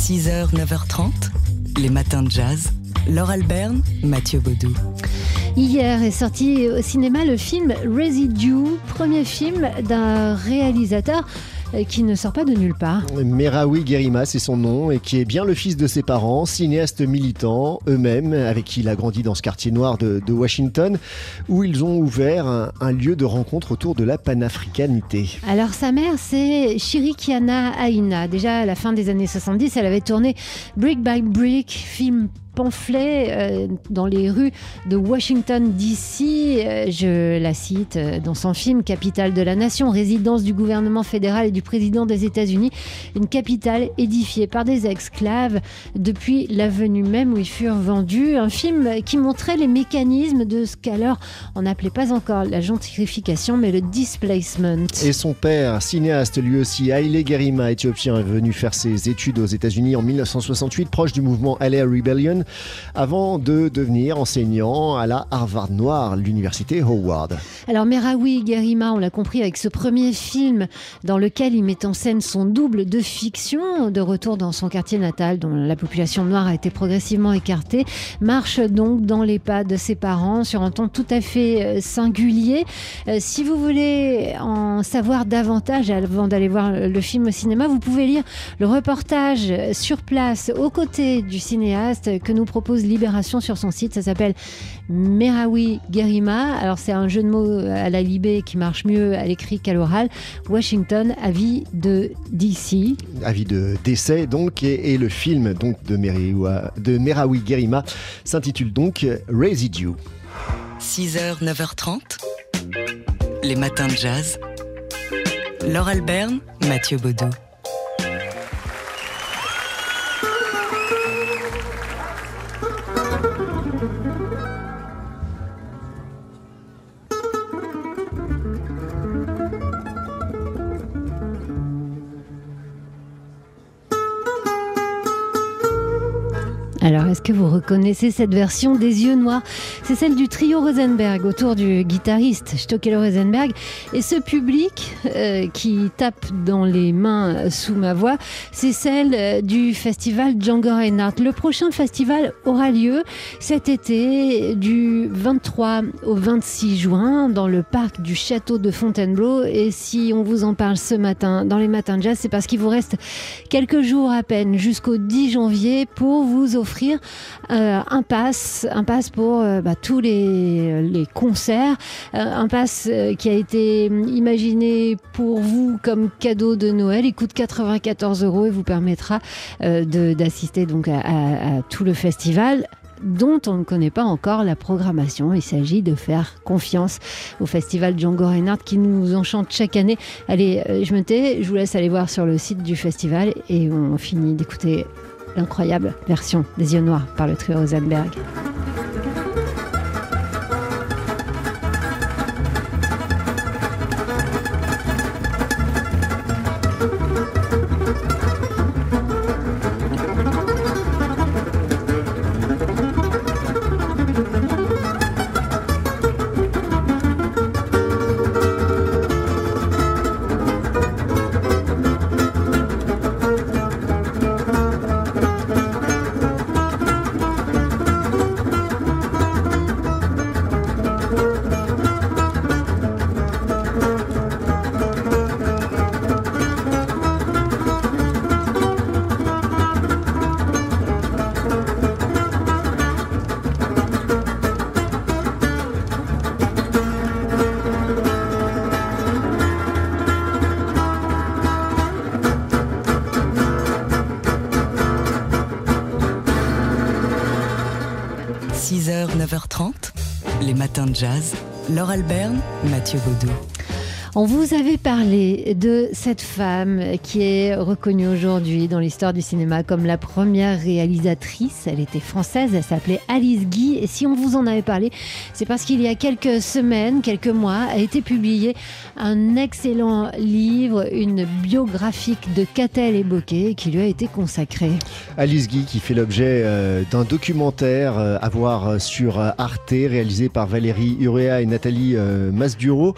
6h, 9h30, les matins de jazz. Laure Alberne, Mathieu Baudou. Hier est sorti au cinéma le film Residue, premier film d'un réalisateur qui ne sort pas de nulle part. Merawi Gerima, c'est son nom, et qui est bien le fils de ses parents, cinéastes militants eux-mêmes, avec qui il a grandi dans ce quartier noir de, de Washington, où ils ont ouvert un, un, lieu de rencontre autour de la panafricanité. Alors sa mère, c'est Shirikiana Aina. Déjà à la fin des années 70, elle avait tourné Brick by Brick, film pamphlet euh, dans les rues de Washington, D.C. Euh, je la cite euh, dans son film Capitale de la Nation, résidence du gouvernement fédéral et du président des États-Unis, une capitale édifiée par des esclaves depuis l'avenue même où ils furent vendus. Un film qui montrait les mécanismes de ce qu'alors on n'appelait pas encore la gentrification, mais le displacement. Et son père, cinéaste lui aussi, Haile Gerima, éthiopien, est venu faire ses études aux États-Unis en 1968, proche du mouvement LA Rebellion avant de devenir enseignant à la Harvard Noire, l'université Howard. Alors Merawi Gerima, on l'a compris avec ce premier film dans lequel il met en scène son double de fiction, de retour dans son quartier natal dont la population noire a été progressivement écartée, marche donc dans les pas de ses parents sur un ton tout à fait euh, singulier. Euh, si vous voulez en savoir davantage avant d'aller voir le film au cinéma, vous pouvez lire le reportage sur place aux côtés du cinéaste que nous propose Libération sur son site. Ça s'appelle Merawi Gerima. Alors c'est un jeu de mots à la Libé qui marche mieux à l'écrit qu'à l'oral. Washington, avis de DC. Avis de décès donc et, et le film donc de, Meriwa, de Merawi Gerima s'intitule donc Residue. 6h, 9h30, les matins de jazz. Laure Alberne, Mathieu Baudou. thank you est-ce que vous reconnaissez cette version des yeux noirs? C'est celle du trio Rosenberg autour du guitariste Stockel Rosenberg. Et ce public euh, qui tape dans les mains sous ma voix, c'est celle du festival Django Reinhardt. Le prochain festival aura lieu cet été du 23 au 26 juin dans le parc du château de Fontainebleau. Et si on vous en parle ce matin dans les matins de jazz, c'est parce qu'il vous reste quelques jours à peine jusqu'au 10 janvier pour vous offrir euh, un pass, un pass pour euh, bah, tous les, concerts, euh, un pass qui a été imaginé pour vous comme cadeau de Noël. Il coûte 94 euros et vous permettra d'assister donc à, à, à tout le festival dont on ne connaît pas encore la programmation. Il s'agit de faire confiance au festival Django Reinhardt qui nous enchante chaque année. Allez, je me tais, je vous laisse aller voir sur le site du festival et on finit d'écouter l'incroyable version des yeux noirs par le trio Rosenberg. – les matins de jazz. Laure Alberne, Mathieu Baudou. On vous avait parlé de cette femme qui est reconnue aujourd'hui dans l'histoire du cinéma comme la première réalisatrice. Elle était française, elle s'appelait Alice Guy. Et si on vous en avait parlé, c'est parce qu'il y a quelques semaines, quelques mois, a été publié un excellent livre, une biographique de Catel et Bocquet qui lui a été consacrée. Alice Guy qui fait l'objet euh, d'un documentaire euh, à voir sur Arte réalisé par Valérie Urea et Nathalie euh, Masduro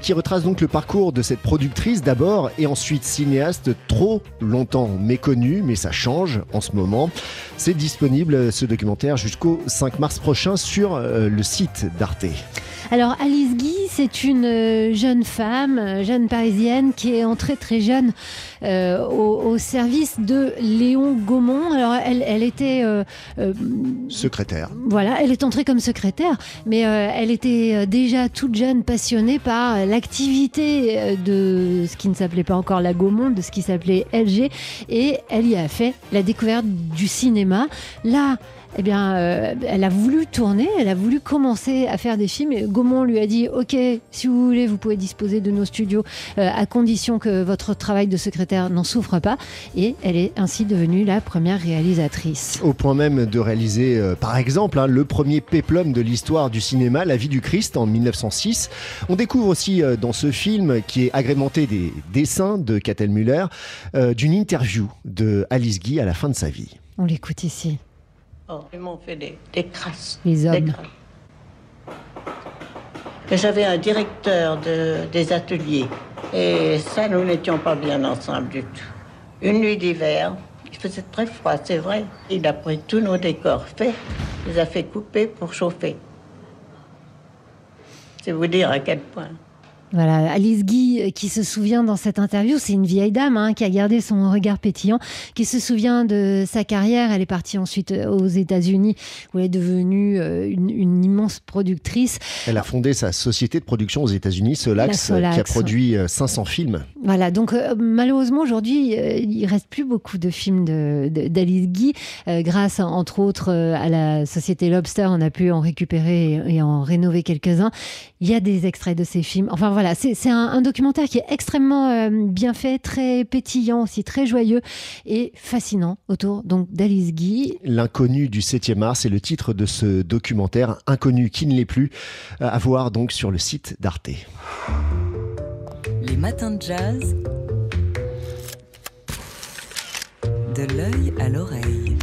qui retrace donc donc le parcours de cette productrice d'abord et ensuite cinéaste trop longtemps méconnue, mais ça change en ce moment. C'est disponible ce documentaire jusqu'au 5 mars prochain sur euh, le site d'Arte. Alors Alice Guy, c'est une euh, jeune femme, euh, jeune parisienne, qui est entrée très jeune euh, au, service de Léon Gaumont. Alors elle, elle était secrétaire. Voilà, elle est entrée comme secrétaire, mais elle était déjà toute jeune passionnée par l'activité de ce qui ne s'appelait pas encore la Gaumont, de ce qui s'appelait LG, et elle y a fait la découverte du cinéma. Là, eh bien, euh, elle a voulu tourner, elle a voulu commencer à faire des films. Et Gaumont lui a dit Ok, si vous voulez, vous pouvez disposer de nos studios euh, à condition que votre travail de secrétaire n'en souffre pas. Et elle est ainsi devenue la première réalisatrice. Au point même de réaliser, euh, par exemple, hein, le premier péplum de l'histoire du cinéma, La vie du Christ, en 1906. On découvre aussi dans ce film, qui est agrémenté des dessins de Catel Muller, d'une interview de Alice Guy à la fin de sa vie. On l'écoute ici. Oh, ils m'ont fait des, des crasses. Les hommes. J'avais un directeur de, des ateliers. Et ça, nous n'étions pas bien ensemble du tout. Une nuit d'hiver, il faisait très froid, c'est vrai. Il a pris tous nos décors faits, les a fait couper pour chauffer. C'est vous dire à quel point. Voilà, Alice Guy euh, qui se souvient dans cette interview, c'est une vieille dame hein, qui a gardé son regard pétillant, qui se souvient de sa carrière. Elle est partie ensuite euh, aux États-Unis où elle est devenue euh, une, immense productrice. Elle a fondé sa société de production aux États-Unis, Solax, qui a produit 500 films. Voilà, donc malheureusement aujourd'hui, il reste plus beaucoup de films d'Alice de, Guy. grâce entre autres à la société Lobster, on a pu en récupérer et, et en rénover quelques-uns. Il y a des extraits de ces films. Enfin voilà voilà, c'est un, documentaire qui est extrêmement euh, bien fait, très pétillant aussi, très joyeux et fascinant autour donc d'Alice Guy. L'inconnu du 7e art, c'est le titre de ce documentaire, Inconnu qui ne l'est plus, à voir donc sur le site d'Arte. Les matins de jazz. De l'œil à l'oreille.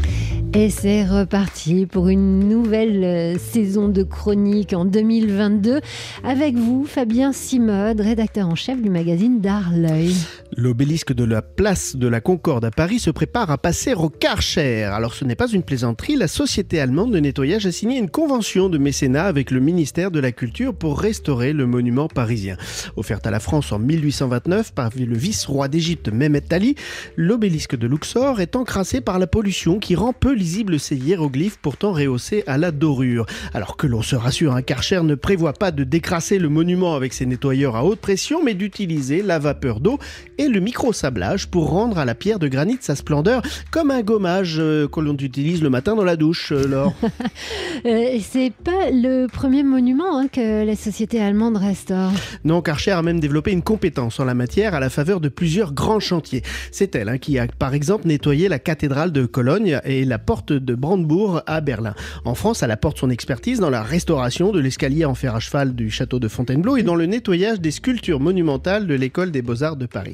Et c'est reparti pour une nouvelle euh, saison de chronique en 2022 avec vous, Fabien Simode, rédacteur en chef du magazine D'Arleuil. L'obélisque de la place de la Concorde à Paris se prépare à passer au Karcher. Alors ce n'est pas une plaisanterie, la société allemande de nettoyage a signé une convention de mécénat avec le ministère de la Culture pour restaurer le monument parisien. Offerte à la France en 1829 par le vice-roi d'Égypte Mehmet Ali, l'obélisque de Luxor est encrassé par la pollution qui rend peu lisible ces hiéroglyphes pourtant rehaussés à la dorure. Alors que l'on se rassure, un Karcher ne prévoit pas de décrasser le monument avec ses nettoyeurs à haute pression, mais d'utiliser la vapeur d'eau le micro-sablage pour rendre à la pierre de granit sa splendeur, comme un gommage euh, que l'on utilise le matin dans la douche, euh, Laure. Euh, c'est pas le premier monument hein, que la société allemande restaure. Non, Karcher a même développé une compétence en la matière à la faveur de plusieurs grands chantiers. C'est elle hein, qui a par exemple nettoyé la cathédrale de Cologne et la porte de Brandebourg à Berlin. En France, elle apporte son expertise dans la restauration de l'escalier en fer à cheval du château de Fontainebleau et dans le nettoyage des sculptures monumentales de l'école des beaux-arts de Paris.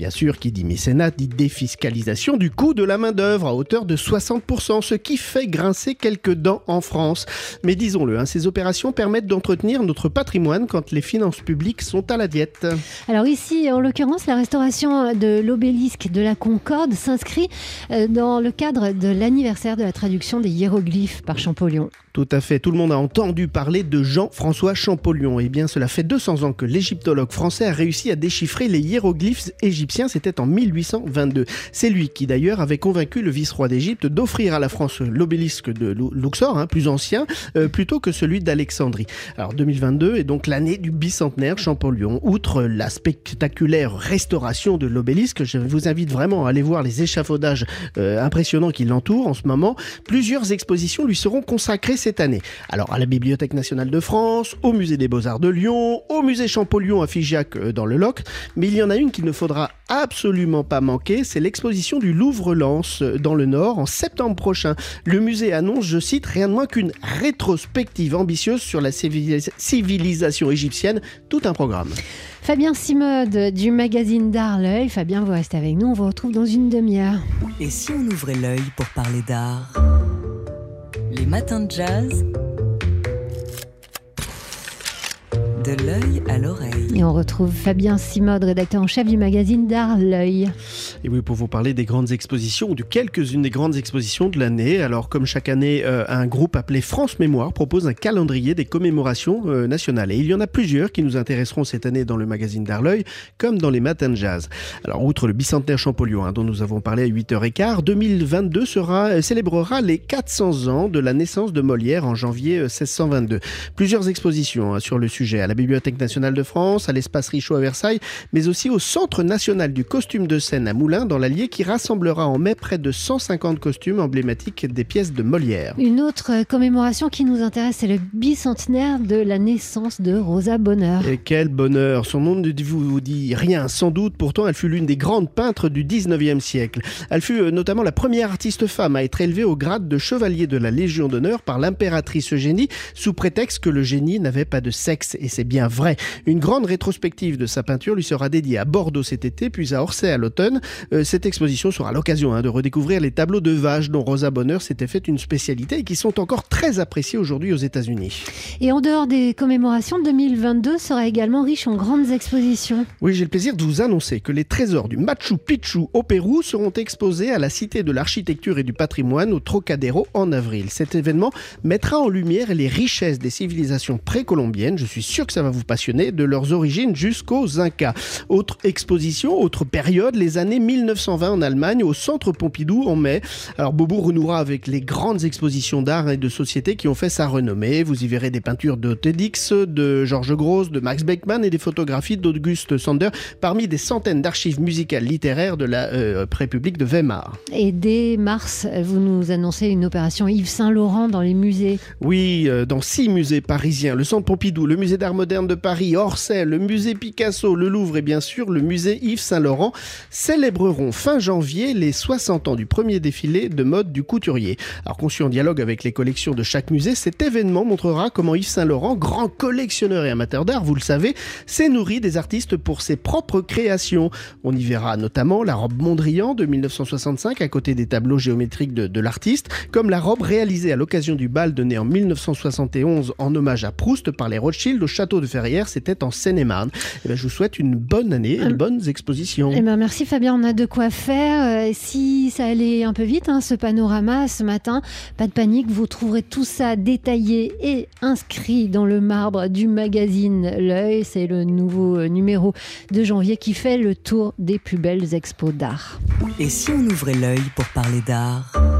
Bien sûr, qui dit mécénat dit défiscalisation du coût de la main-d'œuvre à hauteur de 60%, ce qui fait grincer quelques dents en France. Mais disons-le, hein, ces opérations permettent d'entretenir notre patrimoine quand les finances publiques sont à la diète. Alors ici, en l'occurrence, la restauration de l'obélisque de la Concorde s'inscrit euh, dans le cadre de l'anniversaire de la traduction des hiéroglyphes par Champollion. Tout à fait, tout le monde a entendu parler de Jean-François Champollion. Eh bien, cela fait 200 ans que l'égyptologue français a réussi à déchiffrer les hiéroglyphes égyptiens, c'était en 1822. C'est lui qui d'ailleurs avait convaincu le vice-roi d'Égypte d'offrir à la France l'obélisque de Luxor, hein, plus ancien, euh, plutôt que celui d'Alexandrie. Alors 2022 est donc l'année du bicentenaire Champollion. Outre la spectaculaire restauration de l'obélisque, je vous invite vraiment à aller voir les échafaudages euh, impressionnants qui l'entourent en ce moment. Plusieurs expositions lui seront consacrées cette année. Alors à la Bibliothèque nationale de France, au Musée des Beaux-Arts de Lyon, au Musée Champollion à Figeac euh, dans le Loc, mais il y en a une qu'il ne faudra absolument pas manquer, c'est l'exposition du Louvre-Lens euh, dans le Nord en septembre prochain. Le musée annonce, je cite, rien de moins qu'une rétrospective ambitieuse sur la civilisation égyptienne, tout un programme. Fabien Simode du magazine d'art L'œil. Fabien, vous restez avec nous, on vous retrouve dans une demi-heure. Et si on ouvrait l'œil pour parler d'art? Les matins de jazz. De l'œil à l'oreille. Et on retrouve Fabien Simode, rédacteur en chef du magazine D'Art L'œil. Et oui, pour vous parler des grandes expositions, ou de quelques-unes des grandes expositions de l'année. Alors, comme chaque année, euh, un groupe appelé France Mémoire propose un calendrier des commémorations euh, nationales. Et il y en a plusieurs qui nous intéresseront cette année dans le magazine D'Art L'œil, comme dans les matins de jazz. Alors, outre le bicentenaire Champollion, hein, dont nous avons parlé à 8h15, 2022 sera, euh, célébrera les 400 ans de la naissance de Molière en janvier 1622. Plusieurs expositions hein, sur le sujet à la Bibliothèque nationale de France, à l'espace Richaud à Versailles, mais aussi au Centre national du costume de scène à Moulins dans l'Allier qui rassemblera en mai près de 150 costumes emblématiques des pièces de Molière. Une autre commémoration qui nous intéresse, c'est le bicentenaire de la naissance de Rosa Bonheur. Et quel bonheur Son nom ne vous dit rien, sans doute, pourtant elle fut l'une des grandes peintres du 19e siècle. Elle fut euh, notamment la première artiste femme à être élevée au grade de chevalier de la Légion d'honneur par l'impératrice Eugénie, sous prétexte que le génie n'avait pas de sexe, et c'est bien vrai. Une grande rétrospective de sa peinture lui sera dédiée à Bordeaux cet été, puis à Orsay à l'automne. Euh, cette exposition sera l'occasion hein, de redécouvrir les tableaux de vaches dont Rosa Bonheur s'était fait une spécialité et qui sont encore très appréciés aujourd'hui aux États-Unis. Et en dehors des commémorations, 2022 sera également riche en grandes expositions. Oui, j'ai le plaisir de vous annoncer que les trésors du Machu Picchu au Pérou seront exposés à la Cité de l'Architecture et du Patrimoine au Trocadéro en avril. Cet événement mettra en lumière les richesses des civilisations précolombiennes. Je suis sûr que ça va vous passionner, de leurs origines jusqu'aux Incas. Autre exposition, autre période, les années 1920 en Allemagne, au Centre Pompidou en mai. Alors Bobo renouera avec les grandes expositions d'art et de société qui ont fait sa renommée. Vous y verrez des peintures de TEDx, de Georges Gross, de Max Beckmann et des photographies d'Auguste Sander, parmi des centaines d'archives musicales littéraires de la euh, République de Weimar. Et dès mars, vous nous annoncez une opération Yves Saint-Laurent dans les musées. Oui, euh, dans six musées parisiens, le Centre Pompidou, le Musée d'Art Moderne de Paris, Orsay, le Musée Picasso, le Louvre et bien sûr le Musée Yves Saint-Laurent célébreront fin janvier les 60 ans du premier défilé de mode du couturier. Alors conçu en dialogue avec les collections de chaque musée, cet événement montrera comment Yves Saint-Laurent, grand collectionneur et amateur d'art, vous le savez, s'est nourri des artistes pour ses propres créations. On y verra notamment la robe Mondrian de 1965 à côté des tableaux géométriques de, de l'artiste, comme la robe réalisée à l'occasion du bal donné en 1971 en hommage à Proust par les Rothschild au château de Ferrières, c'était en Seine-et-Marne. Eh ben, je vous souhaite une bonne année et de bonnes expositions. Eh ben, merci Fabien, on a de quoi faire. Euh, si ça allait un peu vite, hein, ce panorama ce matin, pas de panique, vous trouverez tout ça détaillé et inscrit dans le marbre du magazine L'œil. C'est le nouveau euh, numéro de janvier qui fait le tour des plus belles expos d'art. Et si on ouvrait l'œil pour parler d'art?